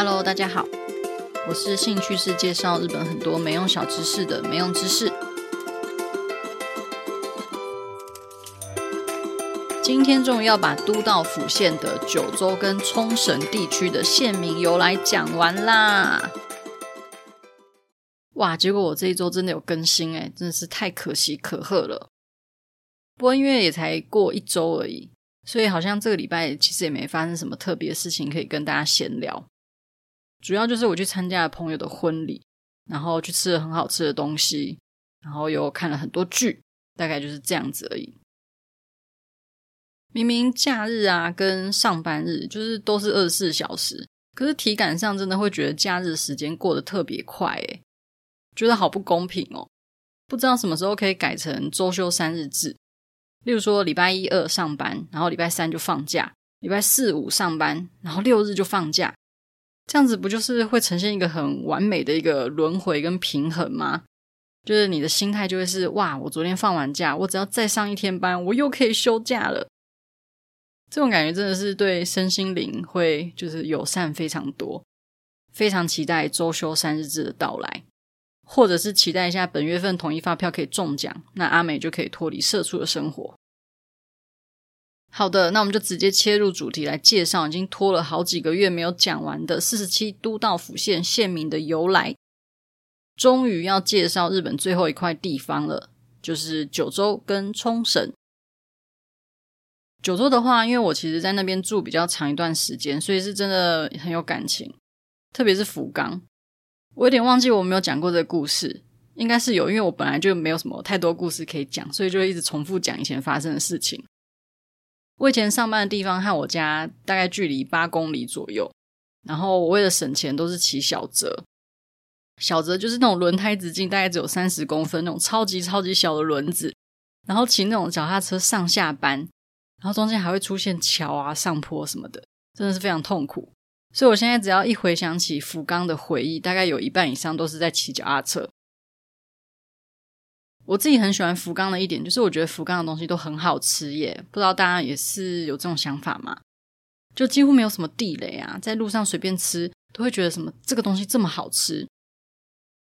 Hello，大家好，我是兴趣是介绍日本很多没用小知识的没用知识。今天终于要把都道府县的九州跟冲绳地区的县名由来讲完啦！哇，结果我这一周真的有更新诶，真的是太可喜可贺了。不过因为也才过一周而已，所以好像这个礼拜其实也没发生什么特别事情可以跟大家闲聊。主要就是我去参加了朋友的婚礼，然后去吃了很好吃的东西，然后又看了很多剧，大概就是这样子而已。明明假日啊跟上班日就是都是二十四小时，可是体感上真的会觉得假日时间过得特别快，诶，觉得好不公平哦。不知道什么时候可以改成周休三日制。例如说，礼拜一、二上班，然后礼拜三就放假；礼拜四、五上班，然后六日就放假。这样子不就是会呈现一个很完美的一个轮回跟平衡吗？就是你的心态就会是：哇，我昨天放完假，我只要再上一天班，我又可以休假了。这种感觉真的是对身心灵会就是友善非常多，非常期待周休三日制的到来。或者是期待一下本月份统一发票可以中奖，那阿美就可以脱离社畜的生活。好的，那我们就直接切入主题来介绍已经拖了好几个月没有讲完的四十七都道府县县名的由来。终于要介绍日本最后一块地方了，就是九州跟冲绳。九州的话，因为我其实在那边住比较长一段时间，所以是真的很有感情，特别是福冈。我有点忘记我没有讲过这个故事，应该是有，因为我本来就没有什么太多故事可以讲，所以就一直重复讲以前发生的事情。我以前上班的地方和我家大概距离八公里左右，然后我为了省钱都是骑小折，小折就是那种轮胎直径大概只有三十公分那种超级超级小的轮子，然后骑那种脚踏车上下班，然后中间还会出现桥啊、上坡什么的，真的是非常痛苦。所以，我现在只要一回想起福冈的回忆，大概有一半以上都是在骑脚踏车。我自己很喜欢福冈的一点，就是我觉得福冈的东西都很好吃耶。不知道大家也是有这种想法吗？就几乎没有什么地雷啊，在路上随便吃都会觉得什么这个东西这么好吃。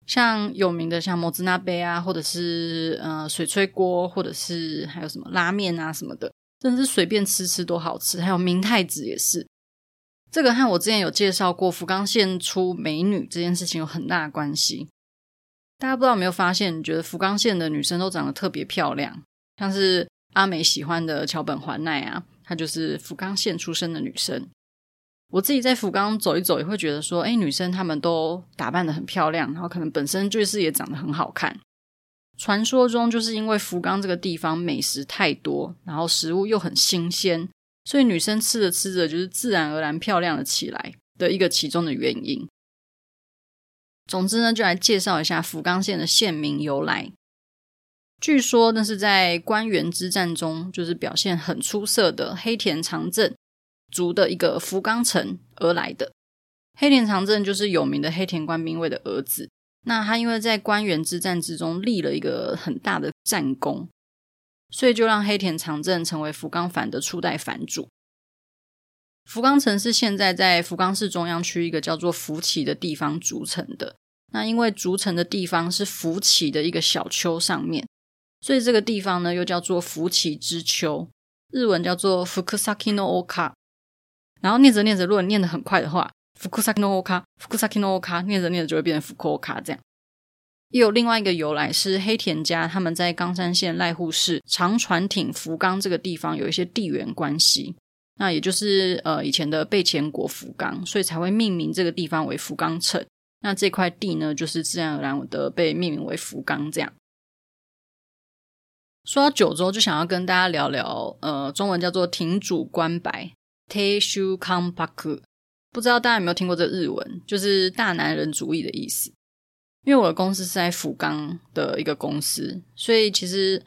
像有名的像もつ锅啊，或者是呃水炊锅，或者是还有什么拉面啊什么的，真的是随便吃吃都好吃。还有明太子也是。这个和我之前有介绍过福冈县出美女这件事情有很大的关系。大家不知道有没有发现，觉得福冈县的女生都长得特别漂亮，像是阿美喜欢的桥本环奈啊，她就是福冈县出生的女生。我自己在福冈走一走，也会觉得说，哎，女生她们都打扮得很漂亮，然后可能本身就是也长得很好看。传说中就是因为福冈这个地方美食太多，然后食物又很新鲜。所以女生吃着吃着，就是自然而然漂亮了起来的一个其中的原因。总之呢，就来介绍一下福冈县的县名由来。据说那是在关原之战中，就是表现很出色的黑田长政族的一个福冈城而来的。黑田长政就是有名的黑田官兵卫的儿子。那他因为在关原之战之中立了一个很大的战功。所以就让黑田长政成为福冈藩的初代藩主。福冈城是现在在福冈市中央区一个叫做福崎的地方筑成的。那因为筑成的地方是福崎的一个小丘上面，所以这个地方呢又叫做福崎之丘，日文叫做福崎の丘。然后念着念着，如果念得很快的话，福崎の丘，福崎の丘，念着念着就会变成福冈这样。也有另外一个由来是黑田家他们在冈山县濑户市长船町福冈这个地方有一些地缘关系， 那也就是呃以前的备前国福冈，所以才会命名这个地方为福冈城。那这块地呢，就是自然而然的被命名为福冈。这样说到九州，就想要跟大家聊聊，呃，中文叫做亭主关白 Teishu Kanpaku，不知道大家有没有听过这日文，就是大男人主义的意思。因为我的公司是在福冈的一个公司，所以其实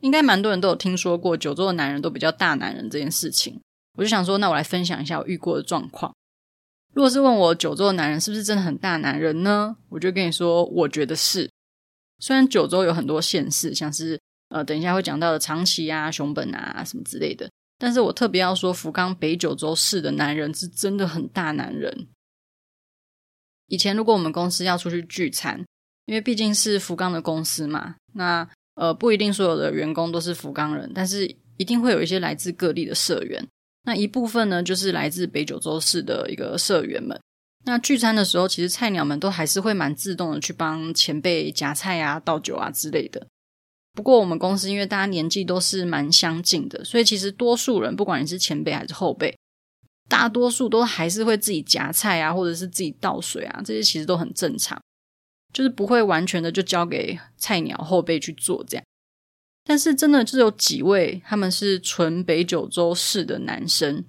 应该蛮多人都有听说过九州的男人都比较大男人这件事情。我就想说，那我来分享一下我遇过的状况。如果是问我九州的男人是不是真的很大男人呢？我就跟你说，我觉得是。虽然九州有很多县市，像是呃等一下会讲到的长崎啊、熊本啊什么之类的，但是我特别要说，福冈北九州市的男人是真的很大男人。以前如果我们公司要出去聚餐，因为毕竟是福冈的公司嘛，那呃不一定所有的员工都是福冈人，但是一定会有一些来自各地的社员。那一部分呢，就是来自北九州市的一个社员们。那聚餐的时候，其实菜鸟们都还是会蛮自动的去帮前辈夹菜啊、倒酒啊之类的。不过我们公司因为大家年纪都是蛮相近的，所以其实多数人，不管你是前辈还是后辈，大多数都还是会自己夹菜啊，或者是自己倒水啊，这些其实都很正常，就是不会完全的就交给菜鸟后辈去做这样。但是真的就有几位，他们是纯北九州市的男生，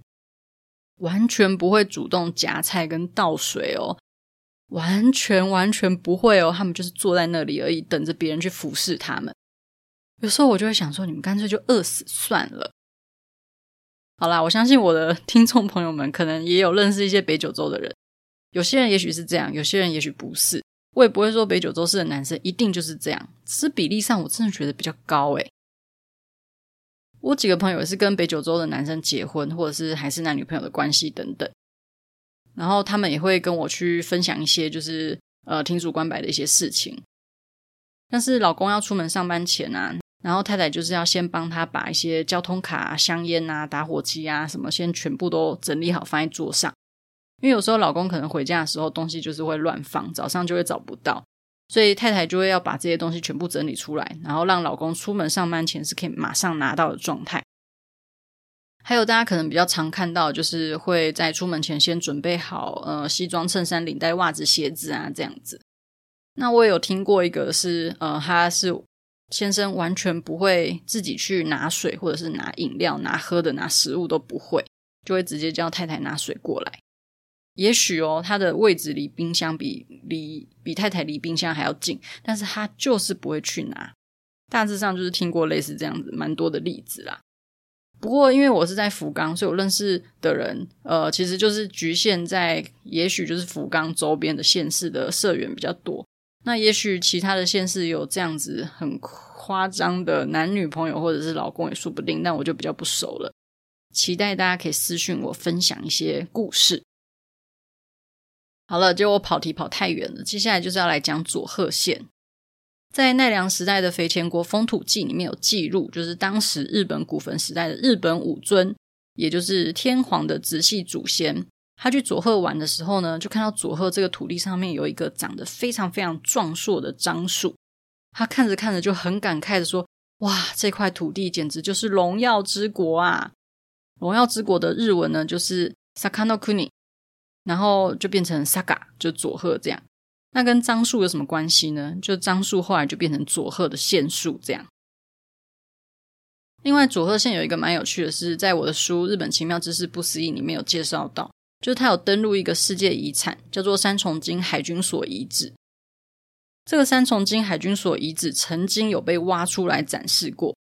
完全不会主动夹菜跟倒水哦，完全完全不会哦，他们就是坐在那里而已，等着别人去服侍他们。有时候我就会想说，你们干脆就饿死算了。好啦，我相信我的听众朋友们可能也有认识一些北九州的人，有些人也许是这样，有些人也许不是。我也不会说北九州市的男生一定就是这样，只是比例上我真的觉得比较高诶。我几个朋友也是跟北九州的男生结婚，或者是还是男女朋友的关系等等，然后他们也会跟我去分享一些就是呃听主观白的一些事情。但是老公要出门上班前啊。然后太太就是要先帮他把一些交通卡、香烟啊、打火机啊什么，先全部都整理好放在桌上。因为有时候老公可能回家的时候东西就是会乱放，早上就会找不到，所以太太就会要把这些东西全部整理出来，然后让老公出门上班前是可以马上拿到的状态。还有大家可能比较常看到，就是会在出门前先准备好呃西装、衬衫、领带、袜子、鞋子啊这样子。那我也有听过一个是呃他是。先生完全不会自己去拿水，或者是拿饮料、拿喝的、拿食物都不会，就会直接叫太太拿水过来。也许哦，他的位置离冰箱比离比太太离冰箱还要近，但是他就是不会去拿。大致上就是听过类似这样子蛮多的例子啦。不过因为我是在福冈，所以我认识的人，呃，其实就是局限在也许就是福冈周边的县市的社员比较多。那也许其他的县市有这样子很夸张的男女朋友或者是老公也说不定，但我就比较不熟了。期待大家可以私讯我分享一些故事。好了，结果我跑题跑太远了，接下来就是要来讲佐贺县。在奈良时代的肥前国风土记里面有记录，就是当时日本古坟时代的日本武尊，也就是天皇的直系祖先。他去佐贺玩的时候呢，就看到佐贺这个土地上面有一个长得非常非常壮硕的樟树。他看着看着就很感慨的说：“哇，这块土地简直就是荣耀之国啊！”荣耀之国的日文呢，就是 Saka no Kuni，然后就变成 Saga，就佐贺这样。那跟樟树有什么关系呢？就樟树后来就变成佐贺的县树这样。另外，佐贺县有一个蛮有趣的是，在我的书《日本奇妙知识不思议》里面有介绍到。就是他有登录一个世界遗产，叫做三重金海军所遗址。这个三重金海军所遗址曾经有被挖出来展示过，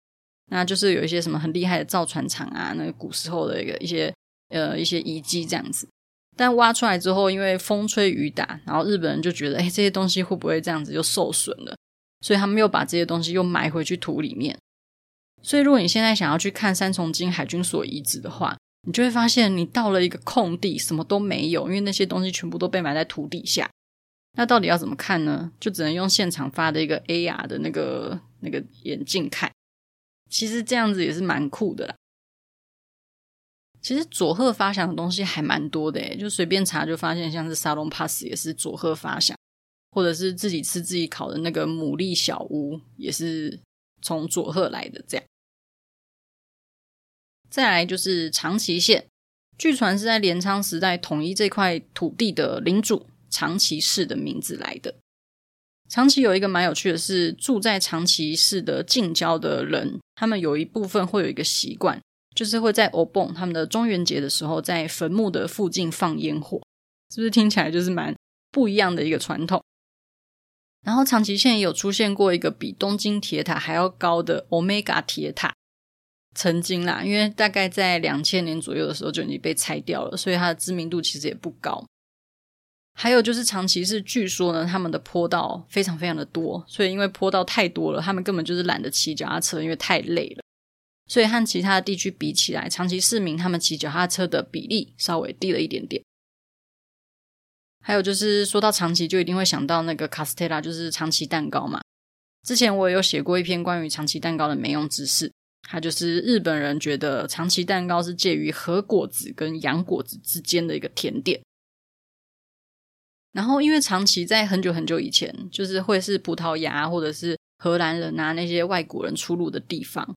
那就是有一些什么很厉害的造船厂啊，那个古时候的一个一些呃一些遗迹这样子。但挖出来之后，因为风吹雨打，然后日本人就觉得，哎，这些东西会不会这样子就受损了？所以他们又把这些东西又埋回去土里面。所以如果你现在想要去看三重金海军所遗址的话，你就会发现，你到了一个空地，什么都没有，因为那些东西全部都被埋在土底下。那到底要怎么看呢？就只能用现场发的一个 AR 的那个那个眼镜看。其实这样子也是蛮酷的啦。其实佐贺发祥的东西还蛮多的诶，就随便查就发现，像是沙龙 pass 也是佐贺发祥，或者是自己吃自己烤的那个牡蛎小屋，也是从佐贺来的这样。再来就是长崎县，据传是在镰仓时代统一这块土地的领主长崎氏的名字来的。长崎有一个蛮有趣的是，住在长崎市的近郊的人，他们有一部分会有一个习惯，就是会在お盆他们的中元节的时候，在坟墓的附近放烟火，是不是听起来就是蛮不一样的一个传统？然后长崎县也有出现过一个比东京铁塔还要高的 Omega 铁塔。曾经啦，因为大概在两千年左右的时候就已经被拆掉了，所以它的知名度其实也不高。还有就是长崎市，据说呢，他们的坡道非常非常的多，所以因为坡道太多了，他们根本就是懒得骑脚踏车，因为太累了。所以和其他地区比起来，长崎市民他们骑脚踏车的比例稍微低了一点点。还有就是说到长崎，就一定会想到那个卡斯特拉，就是长崎蛋糕嘛。之前我也有写过一篇关于长崎蛋糕的没用知识，它就是日本人觉得长崎蛋糕是介于和果子跟洋果子之间的一个甜点。然后因为长崎在很久很久以前，就是会是葡萄牙或者是荷兰人啊那些外国人出入的地方，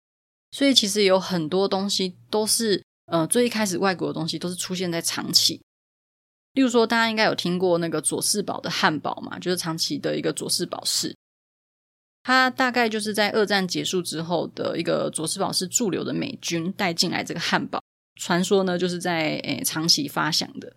所以其实有很多东西都是呃最一开始外国的东西都是出现在长崎。例如说，大家应该有听过那个佐世保的汉堡嘛，就是长崎的一个佐世保市。它大概就是在二战结束之后的一个佐世保市驻留的美军带进来这个汉堡，传说呢就是在诶长崎发祥的。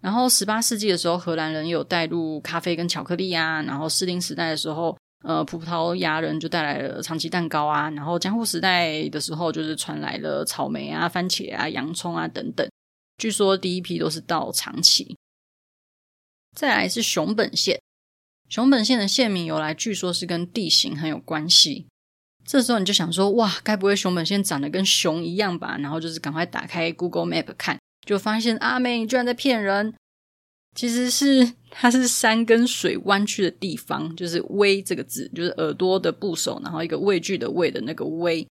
然后十八世纪的时候，荷兰人有带入咖啡跟巧克力啊，然后士林时代的时候，呃，葡萄牙人就带来了长崎蛋糕啊，然后江户时代的时候就是传来了草莓啊、番茄啊、洋葱啊等等。据说第一批都是到长崎，再来是熊本县。熊本县的县名由来，据说是跟地形很有关系。这时候你就想说，哇，该不会熊本县长得跟熊一样吧？然后就是赶快打开 Google Map 看，就发现阿美你居然在骗人。其实是它是山跟水弯曲的地方，就是“威”这个字，就是耳朵的部首，然后一个畏惧的“畏”的那个“威”，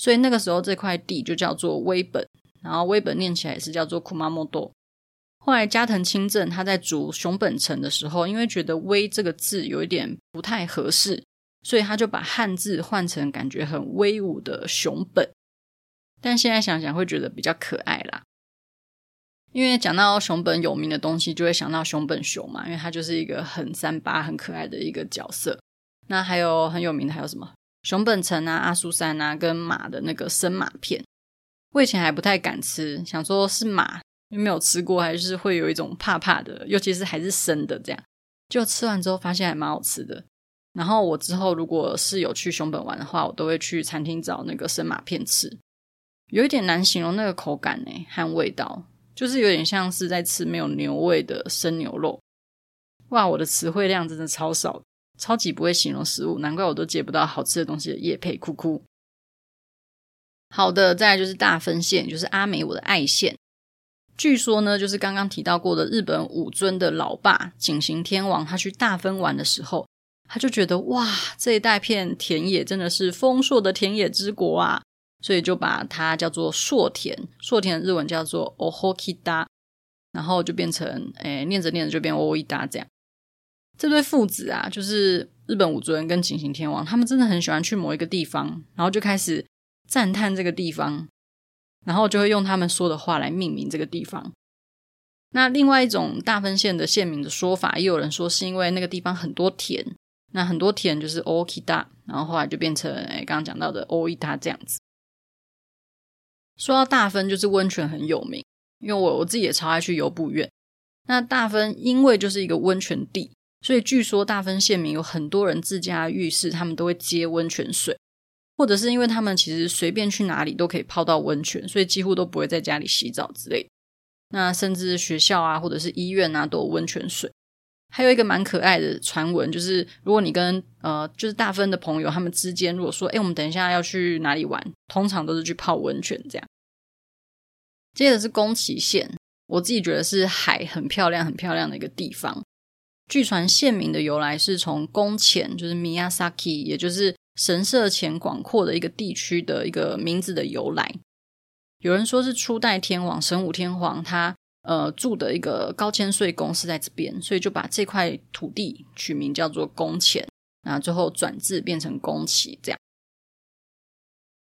所以那个时候这块地就叫做威本。然后威本念起来也是叫做 Kumamoto。后来加藤清正他在筑熊本城的时候，因为觉得“威”这个字有一点不太合适，所以他就把汉字换成感觉很威武的熊本。但现在想想会觉得比较可爱啦，因为讲到熊本有名的东西，就会想到熊本熊嘛，因为它就是一个很三八、很可爱的一个角色。那还有很有名的还有什么？熊本城啊、阿苏山啊，跟马的那个生马片。我以前还不太敢吃，想说是马，因为没有吃过，还是会有一种怕怕的，尤其是还是生的这样。就吃完之后发现还蛮好吃的。然后我之后如果是有去熊本玩的话，我都会去餐厅找那个生马片吃。有一点难形容那个口感呢和味道，就是有点像是在吃没有牛味的生牛肉。哇，我的词汇量真的超少，超级不会形容食物，难怪我都接不到好吃的东西的业配，哭哭。好的，再来就是大分县，就是阿美我的爱县。据说呢，就是刚刚提到过的日本武尊的老爸景行天王，他去大分玩的时候，他就觉得哇，这一大片田野真的是丰硕的田野之国啊，所以就把它叫做硕田。硕田的日文叫做 Ohokita，然后就变成诶，念着念着就变 Oita 这样。这对父子啊，就是日本武尊跟景行天王，他们真的很喜欢去某一个地方，然后就开始。赞叹这个地方，然后就会用他们说的话来命名这个地方。那另外一种大分县的县名的说法，也有人说是因为那个地方很多田，那很多田就是 Okita，然后后来就变成诶刚刚讲到的 Oita 这样子。说到大分，就是温泉很有名，因为我我自己也超爱去游步院。那大分因为就是一个温泉地，所以据说大分县民有很多人自家浴室，他们都会接温泉水。或者是因为他们其实随便去哪里都可以泡到温泉，所以几乎都不会在家里洗澡之类。那甚至学校啊，或者是医院啊，都有温泉水。还有一个蛮可爱的传闻，就是如果你跟呃，就是大分的朋友他们之间，如果说，哎，我们等一下要去哪里玩，通常都是去泡温泉这样。接着是宫崎县，我自己觉得是海很漂亮、很漂亮的一个地方。据传县名的由来是从宫前，就是 Miyazaki，也就是。神社前广阔的一个地区的一个名字的由来，有人说是初代天皇神武天皇他呃住的一个高千穗宫是在这边，所以就把这块土地取名叫做宫前，那最后转字变成宫崎这样。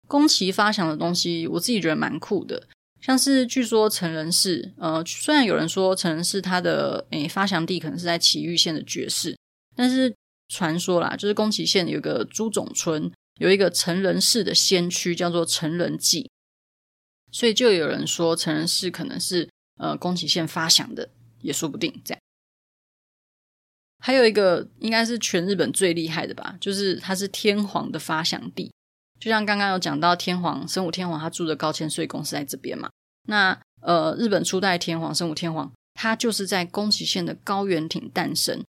宫崎发祥的东西，我自己觉得蛮酷的，像是据说成人寺，呃，虽然有人说成人寺它的诶发祥地可能是在崎玉县的觉寺，但是。传说啦，就是宫崎县有个朱种村，有一个成人式的先驱，叫做成人祭，所以就有人说成人式可能是呃宫崎县发祥的，也说不定这样。还有一个应该是全日本最厉害的吧，就是它是天皇的发祥地，就像刚刚有讲到天皇神武天皇他住的高千穗宫是在这边嘛，那呃日本初代天皇神武天皇他就是在宫崎县的高原町诞生。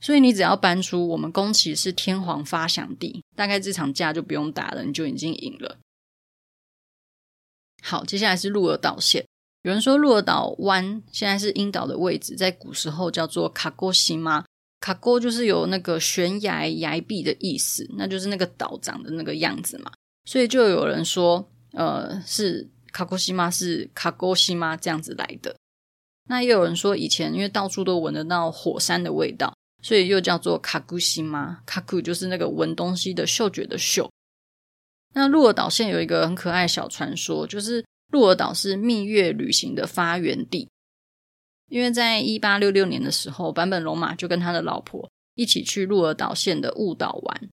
所以你只要搬出我们宫崎是天皇发祥地，大概这场架就不用打了，你就已经赢了。好，接下来是鹿儿岛县。有人说鹿儿岛湾现在是樱岛的位置，在古时候叫做卡沟西吗？卡沟就是有那个悬崖崖壁的意思，那就是那个岛长的那个样子嘛。所以就有人说，呃，是卡沟西吗？是卡沟西吗？这样子来的。那也有人说，以前因为到处都闻得到火山的味道，所以又叫做卡古西吗？卡古就是那个闻东西的嗅觉的嗅。那鹿儿岛县有一个很可爱的小传说，就是。鹿儿岛是蜜月旅行的发源地，因为在一八六六年的时候，坂本龙马就跟他的老婆一起去鹿儿岛县的雾岛玩，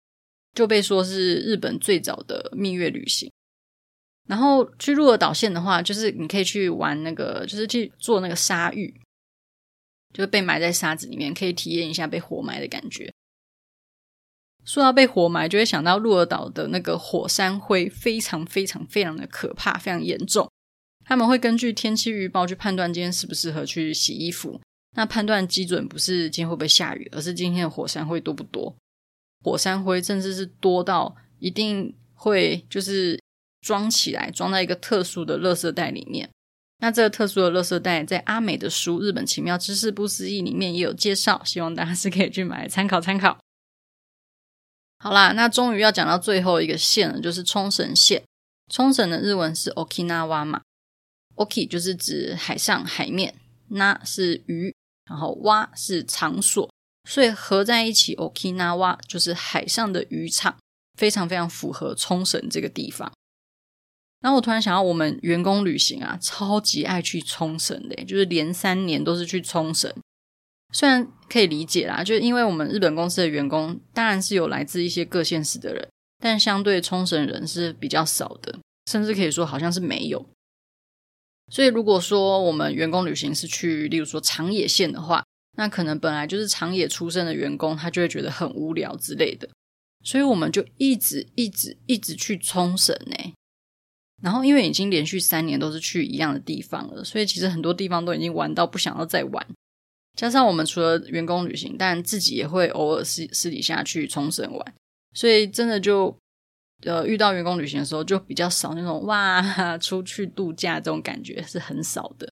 就被说是日本最早的蜜月旅行。然后去鹿儿岛县的话，就是你可以去玩那个，就是去做那个沙浴，就是被埋在沙子里面，可以体验一下被活埋的感觉。说到被活埋，就会想到鹿儿岛的那个火山灰，非常非常非常的可怕，非常严重。他们会根据天气预报去判断今天适不适合去洗衣服。那判断基准不是今天会不会下雨，而是今天的火山灰多不多。火山灰甚至是多到一定会就是装起来，装在一个特殊的垃圾袋里面。那这个特殊的垃圾袋，在阿美的书《日本奇妙知识不思议》里面也有介绍，希望大家是可以去买参考参考。好啦，那终于要讲到最后一个县了，就是冲绳县。冲绳的日文是 Okinawa 嘛，Oki 就是指海上海面，那是鱼，然后蛙是场所，所以合在一起 Okinawa 就是海上的渔场，非常非常符合冲绳这个地方。然后我突然想到，我们员工旅行啊，超级爱去冲绳的，就是连三年都是去冲绳。虽然可以理解啦，就是因为我们日本公司的员工当然是有来自一些各县市的人，但相对冲绳人是比较少的，甚至可以说好像是没有。所以如果说我们员工旅行是去，例如说长野县的话，那可能本来就是长野出身的员工，他就会觉得很无聊之类的。所以我们就一直一直一直去冲绳呢。然后因为已经连续三年都是去一样的地方了，所以其实很多地方都已经玩到不想要再玩。加上我们除了员工旅行，但自己也会偶尔私私底下去冲绳玩，所以真的就呃遇到员工旅行的时候，就比较少那种哇 出去度假这种感觉是很少的。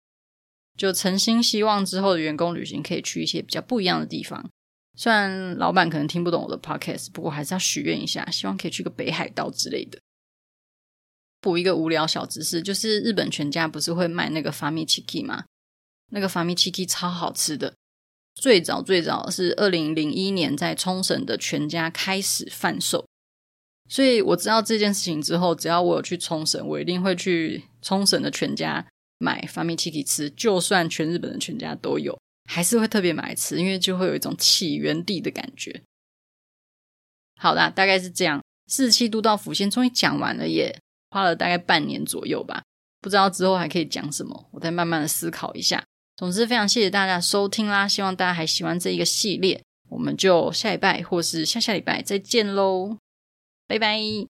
就诚心希望之后的员工旅行可以去一些比较不一样的地方。虽然老板可能听不懂我的 podcast，不过还是要许愿一下，希望可以去个北海道之类的。补一个无聊小知识，就是日本全家不是会卖那个 Famichiki 吗？那个 Famichiki 超好吃的，最早最早是二零零一年在冲绳的全家开始贩售，所以我知道这件事情之后，只要我有去冲绳，我一定会去冲绳的全家买 Famichiki 吃，就算全日本的全家都有，还是会特别买吃，因为就会有一种起源地的感觉。好啦，大概是这样，四十七度到府县终于讲完了耶，花了大概半年左右吧，不知道之后还可以讲什么，我再慢慢的思考一下。总之，非常谢谢大家收听啦！希望大家还喜欢这一个系列，我们就下礼拜或是下下礼拜再见喽，拜拜。